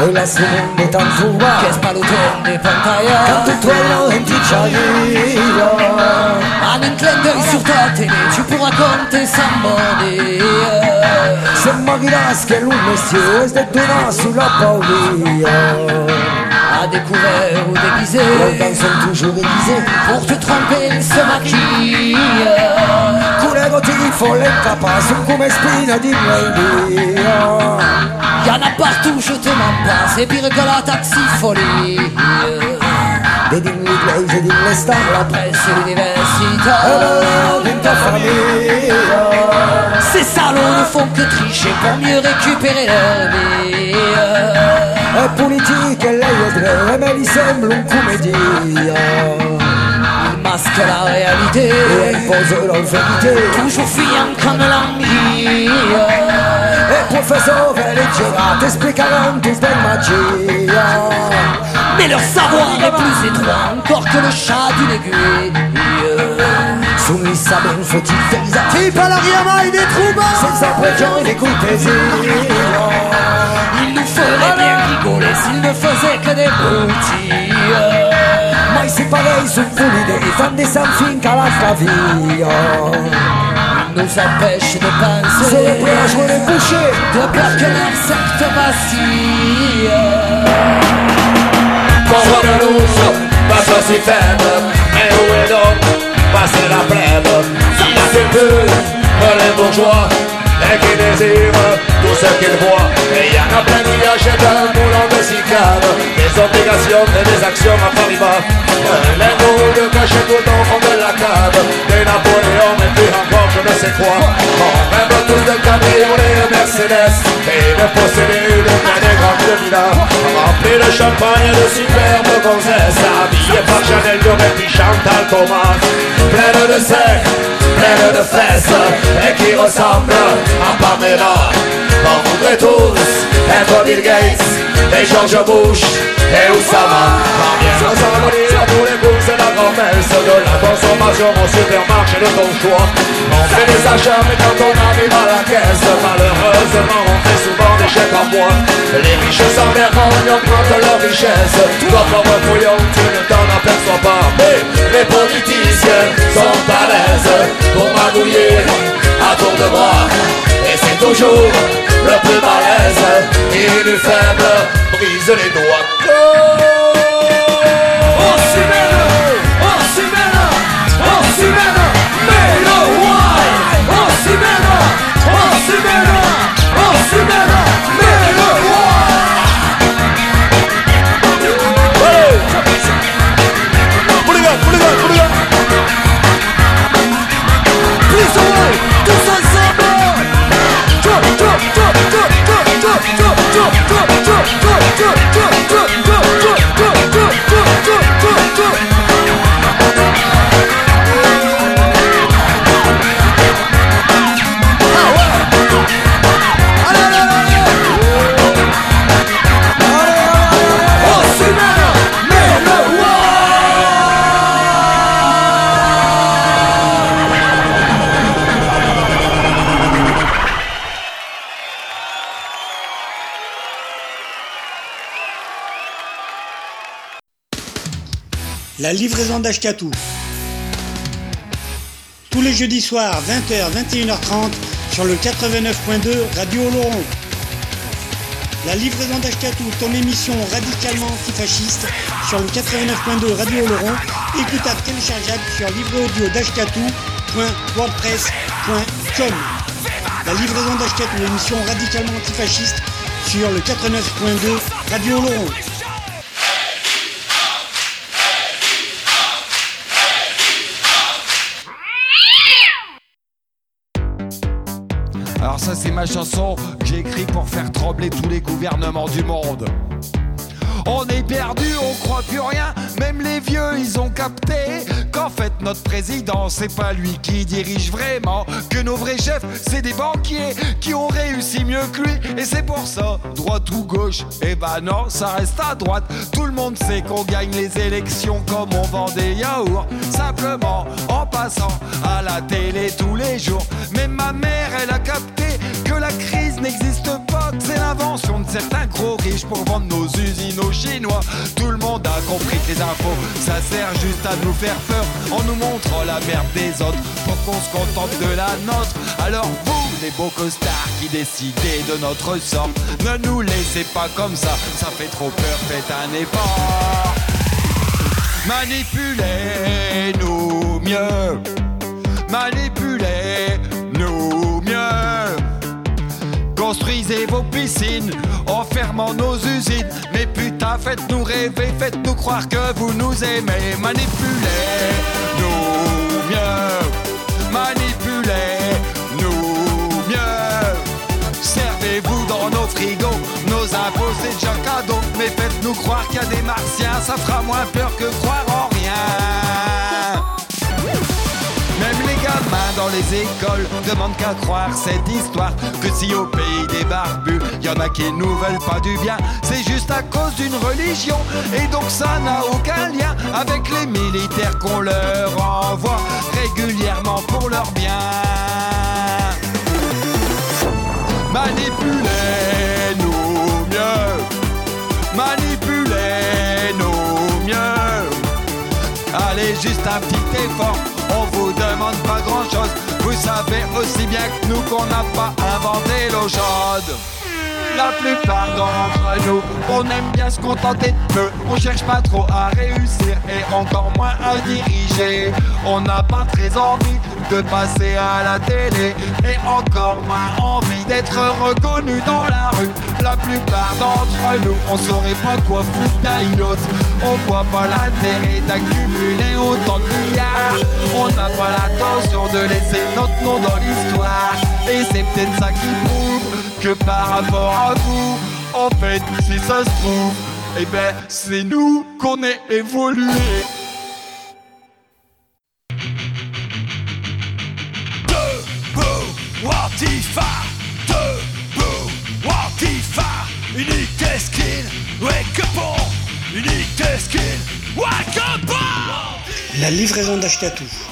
Hoy la suben de tan suba que es palutón de pantalla. Canto tuelo en Chicharilla. En un clin d'œil sur ta télé, tu pourras compter sans border. Se morirás que el monsieur es de Tuna sous la paulilla. à découvert ou déguisé. Les sont toujours déguisés pour te tromper, se maquiller. Ti folle incapace come spina di media Y'en a partout, je te mens pas, c'est pire que la taxifolie. Vedi l'inglese, vedi le star La presse et l'université. E la ta famiglia Ces salauds ne font que tricher pour mieux récupérer leur vie. È politica e lei è tre, me li sembra un commedia masque la réalité et impose l'enfermité. Toujours fuyant comme l'ennui. Et professeur Veligera t'expliqueront tous des magies. Mais leur savoir est plus étroit encore que le chat d'une aiguille. Soumis sa bonne faut-il félisatif à l'arrière et des troubles Sans imprégions et des coups Il nous ferait bien rigoler s'il ne faisait que des broutilles mai si farei su funi dei fan di San Finca l'altra via nous empêche de penser. C'est le plage où les bouchers De plaquer leur secte vacille Corro de l'uso, passo si fede E où est donc, passé la plaine La culture, les bourgeois et qui désirent tout ce qu'ils voient Et il y en a plein qui achètent un moulin de cicade Des obligations et des actions à Paribas Les mots de cachet tout au fond de la cave Des Napoléons et puis encore ne sais quoi. On rêve tous de cabriolet et Mercedes. Et de posséder une bien des grandes villas Remplis de champagne et de superbes gonzesses. Habillées par Chanel Dior et Chantal Thomas. Pleine de sexe, pleine de fesses. Et qui ressemblent à Pamela. On voudrait tous être Bill Gates et George Bush et Oussama. Quand bien nous allons lire tous les goûts et la grand-messe De la consommation au de ton choix. On fait des achats mais quand on arrive à la caisse Malheureusement on fait souvent des chèques en bois. Les riches sans vergogne augmentent leur richesse. Toi pauvre fouillon tu ne t'en aperçois pas. Mais les politiciens sont à l'aise Pour magouiller à tour de bras. Et c'est toujours le plus malaise Et le faible brise les doigts Go! La livraison d'Ashkatou. Tous les jeudis soirs, 20h, 21h30, sur le 89.2 Radio Oloron. La livraison d'Ashkatou, ton émission radicalement antifasciste, sur le 89.2 Radio Oloron, écoutable téléchargeable sur livreaudio.wordpress.com. La livraison d'Ashkatou, l'émission radicalement antifasciste, sur le 89.2 Radio Oloron. Chanson que j'ai écrite pour faire trembler tous les gouvernements du monde. On est perdu, on croit plus rien. Même les vieux, ils ont capté qu'en fait notre président, c'est pas lui qui dirige vraiment. Que nos vrais chefs, c'est des banquiers qui ont réussi mieux que lui. Et c'est pour ça, droite ou gauche, eh ben non, ça reste à droite. Tout le monde sait qu'on gagne les élections comme on vend des yaourts. Simplement en passant à la télé tous les jours. Mais ma mère, elle a capté que la crise n'existe pas, c'est l'invention de certains gros riches pour vendre nos usines aux Chinois. Tout le monde a compris que les infos, ça sert juste à nous faire peur en nous montrant la merde des autres pour qu'on se contente de la nôtre. Alors vous, les beaux costards qui décidez de notre sort, ne nous laissez pas comme ça, ça fait trop peur, faites un effort. Manipulez-nous mieux, manipulez-nous Construisez vos piscines en fermant nos usines. Mais putain, faites-nous rêver, faites-nous croire que vous nous aimez. Manipulez-nous mieux. Manipulez-nous mieux. Servez-vous dans nos frigos, nos impôts c'est déjà cadeau. Mais faites-nous croire qu'il y a des martiens, ça fera moins peur que croire en rien. Dans les écoles. Demandent qu'à croire cette histoire Que si au pays des barbus, y en a qui nous veulent pas du bien C'est juste à cause d'une religion. Et donc ça n'a aucun lien Avec les militaires qu'on leur envoie Régulièrement pour leur bien. Manipulez-nous mieux. Manipulez-nous mieux. Allez, juste un petit effort, demande pas grand chose. Vous savez aussi bien que nous qu'on n'a pas inventé l'eau chaude. La plupart d'entre nous, on aime bien se contenter de peu. On cherche pas trop à réussir et encore moins à diriger. On n'a pas très envie de passer à la télé et encore moins envie d'être reconnu dans la rue. La plupart d'entre nous, on saurait pas quoi foutre d'un autre. On voit pas l'intérêt d'accumuler autant de milliards. On n'a pas l'intention de laisser notre nom dans l'histoire. Et c'est peut-être ça qui que par rapport à vous, en fait, si ça se trouve, eh ben, c'est nous qu'on est évolué. Debout, Wantifa Debout, Wantifa Unité skin, wake up on Unité skin, wake up on La livraison d'Achetatou.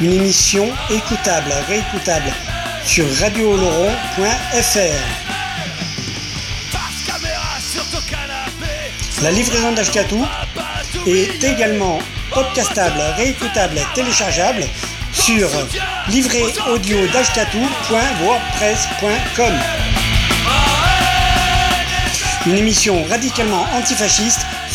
Une émission écoutable, réécoutable sur radiooloron.fr. La livraison d'Ashkatou est également podcastable, réécoutable, téléchargeable sur livréaudio.wordpress.com. Une émission radicalement antifasciste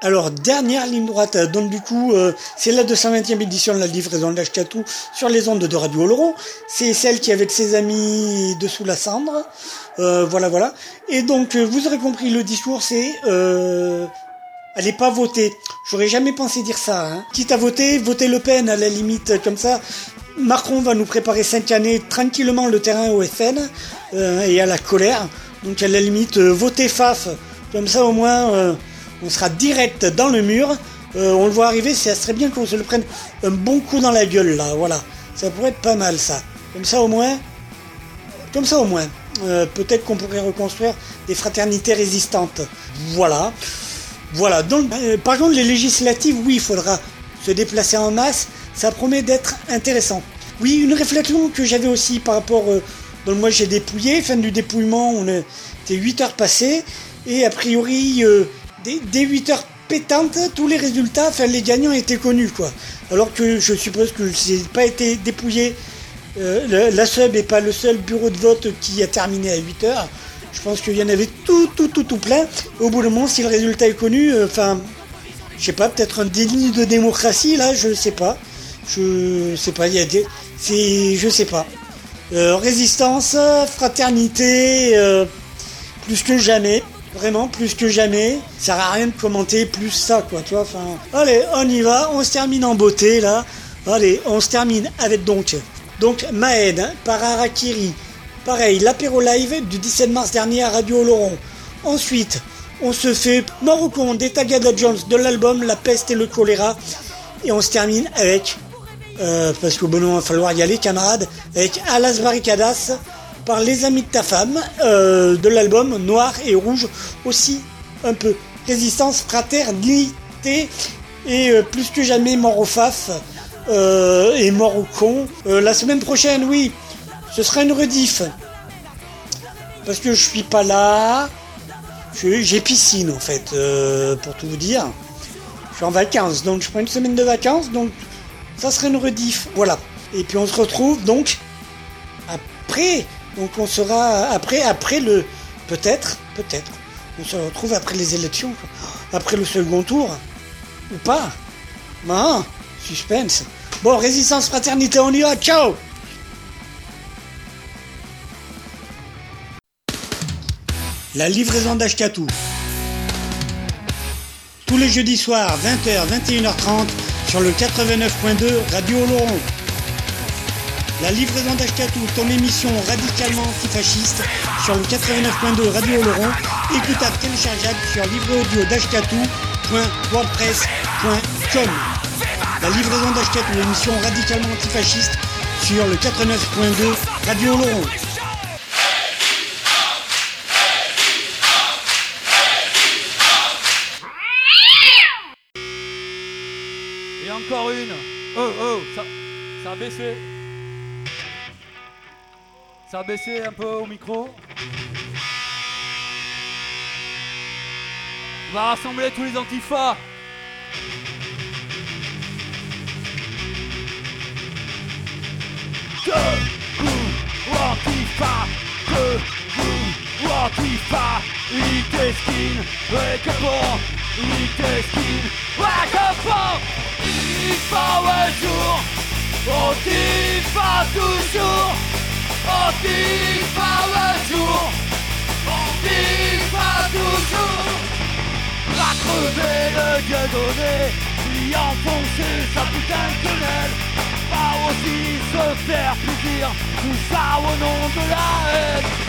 Alors, dernière ligne droite, euh, donc du coup, euh, c'est la 220e édition de la livraison d'Ashkatou sur les ondes de Radio Oloron. C'est celle qui est avec ses amis dessous la cendre. Euh, voilà, voilà. Et donc, vous aurez compris, le discours, c'est... allez pas voter. J'aurais jamais pensé dire ça. Hein. Quitte à voter, votez Le Pen à la limite, comme ça. Macron va nous préparer cinq années tranquillement le terrain au FN euh, et à la colère. Donc à la limite, euh, votez FAF. Comme ça au moins, euh, on sera direct dans le mur. On le voit arriver, ça serait bien qu'on se le prenne un bon coup dans la gueule là. Voilà, ça pourrait être pas mal ça. Comme ça au moins, comme ça au moins. Peut-être qu'on pourrait reconstruire des fraternités résistantes. Voilà. Voilà. Donc, euh, par contre, les législatives, oui, il faudra se déplacer en masse. Ça promet d'être intéressant. Oui, une réflexion que j'avais aussi par rapport. Euh, donc, moi, j'ai dépouillé. Fin du dépouillement, on était 8 heures passées. Et a priori, euh, dès, dès 8 heures pétantes, tous les résultats, enfin, les gagnants étaient connus, quoi. Alors que je suppose que j'ai pas été dépouillé. Le- la sub est pas le seul bureau de vote qui a terminé à 8 heures. Je pense qu'il y en avait tout, tout, tout, tout plein. Au bout d'un moment, si le résultat est connu, euh, enfin, je sais pas, peut-être un déni de démocratie, là, je sais pas. Je sais pas, il y a des. C'est. Je sais pas. Euh, résistance, fraternité, euh, plus que jamais. Vraiment, plus que jamais. Ça sert à rien de commenter plus ça, quoi, tu vois. Enfin, allez, on y va. On se termine en beauté, là. Allez, on se termine avec donc. Donc, Maed, hein, par Harakiri. Pareil, l'apéro live du 17 mars dernier à Radio Oloron. Ensuite, on se fait Morocco des Tagada Jones de l'album La peste et le choléra. Et on se termine avec, euh, parce qu'au bon moment, il va falloir y aller, camarades, avec Alas Barricadas par Les Amis de ta femme, euh, de l'album Noir et Rouge, aussi un peu. Résistance, fraternité, et euh, plus que jamais mort au faf, et mort au con. La semaine prochaine, oui, ce sera une rediff. Parce que je suis pas là. J'ai piscine en fait, euh, pour tout vous dire. Je suis en vacances, donc je prends une semaine de vacances, donc ça serait une rediff. Voilà. Et puis on se retrouve donc après. Donc on sera après, après le. Peut-être, peut-être. On se retrouve après les élections. Après le second tour. Ou pas. Ah, suspense. Bon, résistance, fraternité, on y va. Ciao La livraison d'Ashkatou. Tous les jeudis soirs, 20h, 21h30, sur le 89.2 Radio Oloron. La livraison d'Ashkatou, ton émission radicalement antifasciste, sur le 89.2 Radio Oloron, écoutable téléchargeable sur livreaudio.wordpress.com. La livraison d'Ashkatou, l'émission radicalement antifasciste, sur le 89.2 Radio Oloron. Une. Oh, oh, ça, ça a baissé. Ça a baissé un peu au micro. On va rassembler tous les antifas. ou Antifa Que ou Antifa Unité skin Et que Unité skin Ouais que bon Antifa ouais jour Antifa toujours Antifa ouais jour Antifa toujours Va crever le gueux donné Lui enfoncer sa putain de quenelle Pas aussi se faire plaisir Tout ça au nom de la haine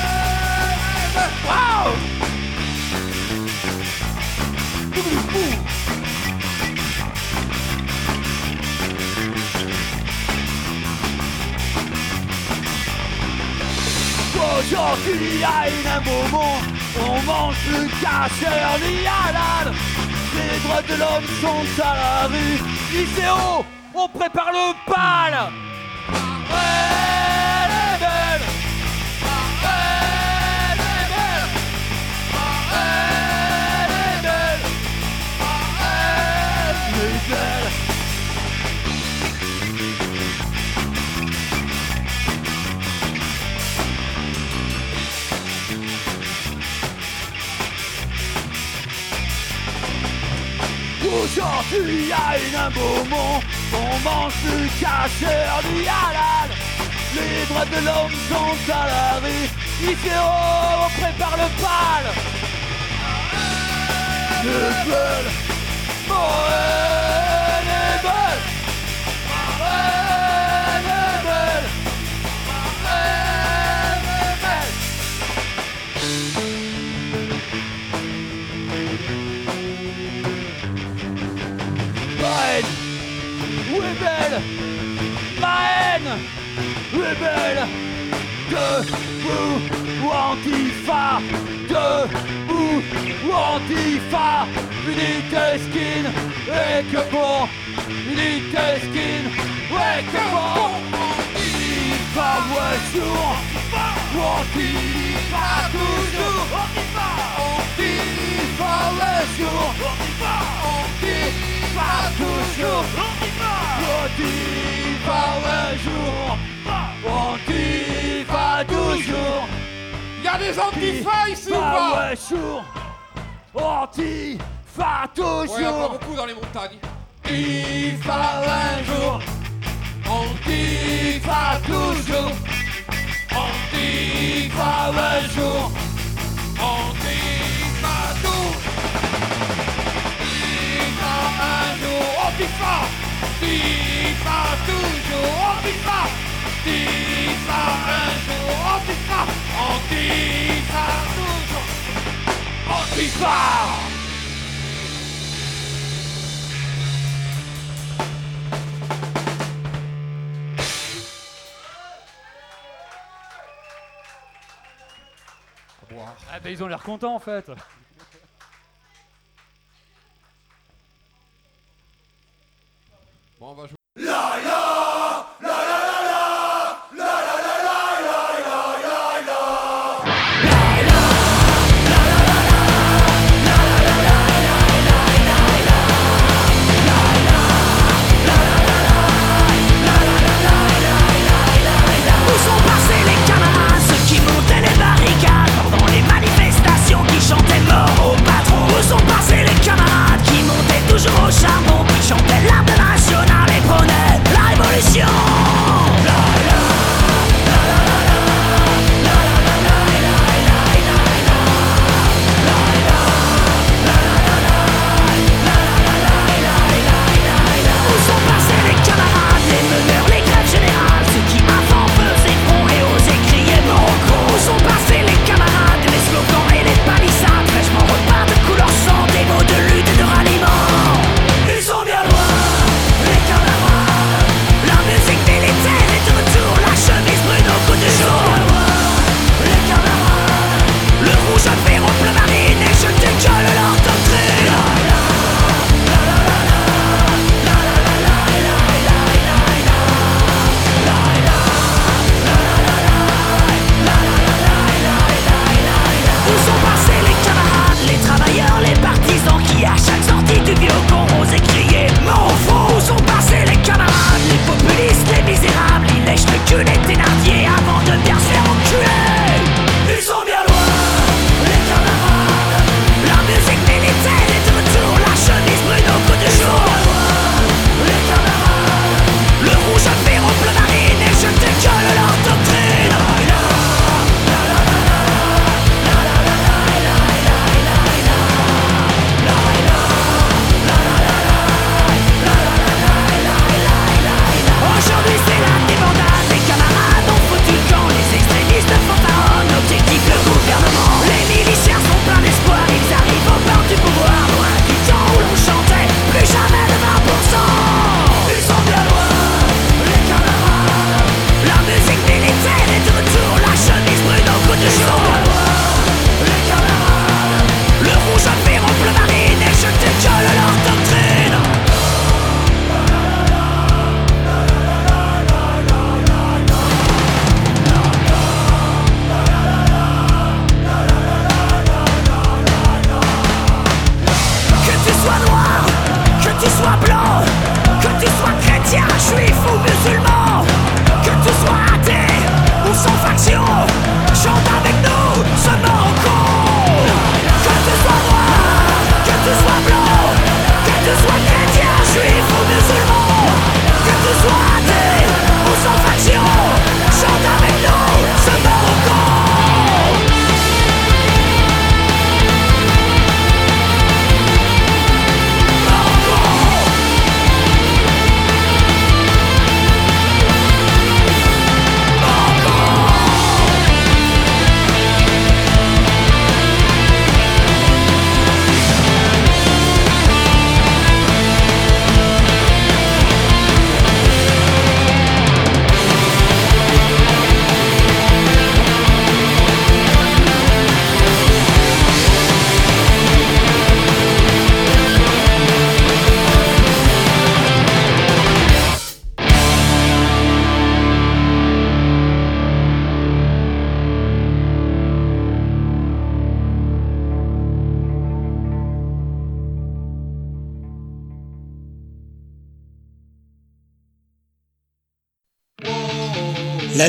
belle. Ouais, elle est belle. Ouais, elle est belle. Wow. Aujourd'hui à une un moment, on mange le cacheur du halal. Les droits de l'homme sont à la rue. ICO, on prépare le bal. Aujourd'hui à une un moment, on mange le cacheur du halal. Les droits de l'homme sont à la rue. Ici on prépare le bal. Le belle Debout ou antifa Debout ou antifa. Unité skin et que bon Unité skin et que bon Antifa ouais sourd Antifa toujours. Antifa Antifa ouais sourd Antifa toujours Antifa ouais jour Antifa toujours Y'a des antifas ici ou pas ouais sourd Antifa toujours. Ouais, pas beaucoup dans les montagnes. Antifa un jour Antifa toujours. Antifa un jour Ah bah ils ont l'air contents en fait. Bon, on va. toujours au charbon. Chantait l'art national et prenait la révolution. misérable, il lèche le cul des Thénardier avant de bien se faire enculer.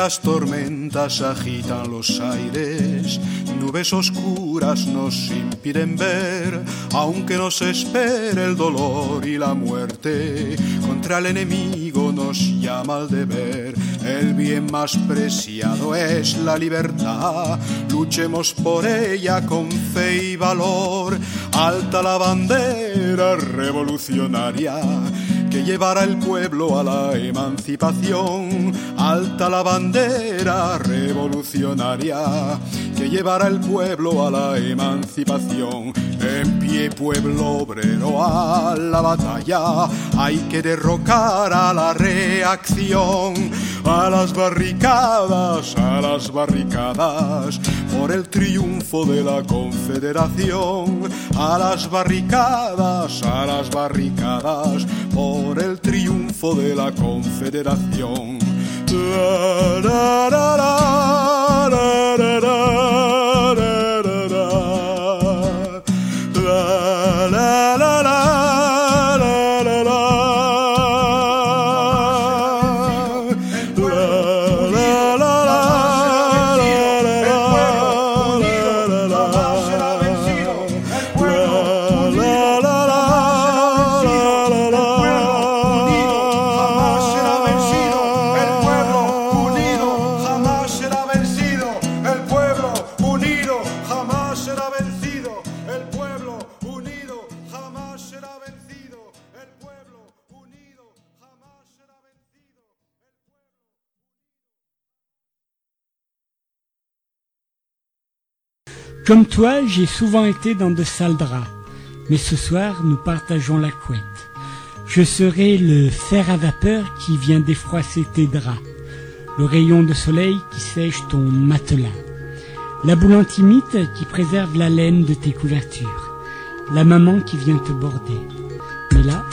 Negras tormentas agitan los aires, nubes oscuras nos impiden ver, aunque nos espere el dolor y la muerte, contra el enemigo nos llama al deber. El bien más preciado es la libertad, luchemos por ella con fe y valor, alta la bandera revolucionaria que llevará el pueblo a la emancipación. Alta la bandera revolucionaria que llevará el pueblo a la emancipación. En pie pueblo obrero a la batalla, hay que derrocar a la reacción, a las barricadas, a las barricadas, por el triunfo de la confederación, a las barricadas, a las barricadas, por el triunfo de la confederación. La, la, la, toi, j'ai souvent été dans de sales draps, mais ce soir, nous partageons la couette. Je serai le fer à vapeur qui vient défroisser tes draps, le rayon de soleil qui sèche ton matelas, la boule antimite qui préserve la laine de tes couvertures, la maman qui vient te border. Mais là,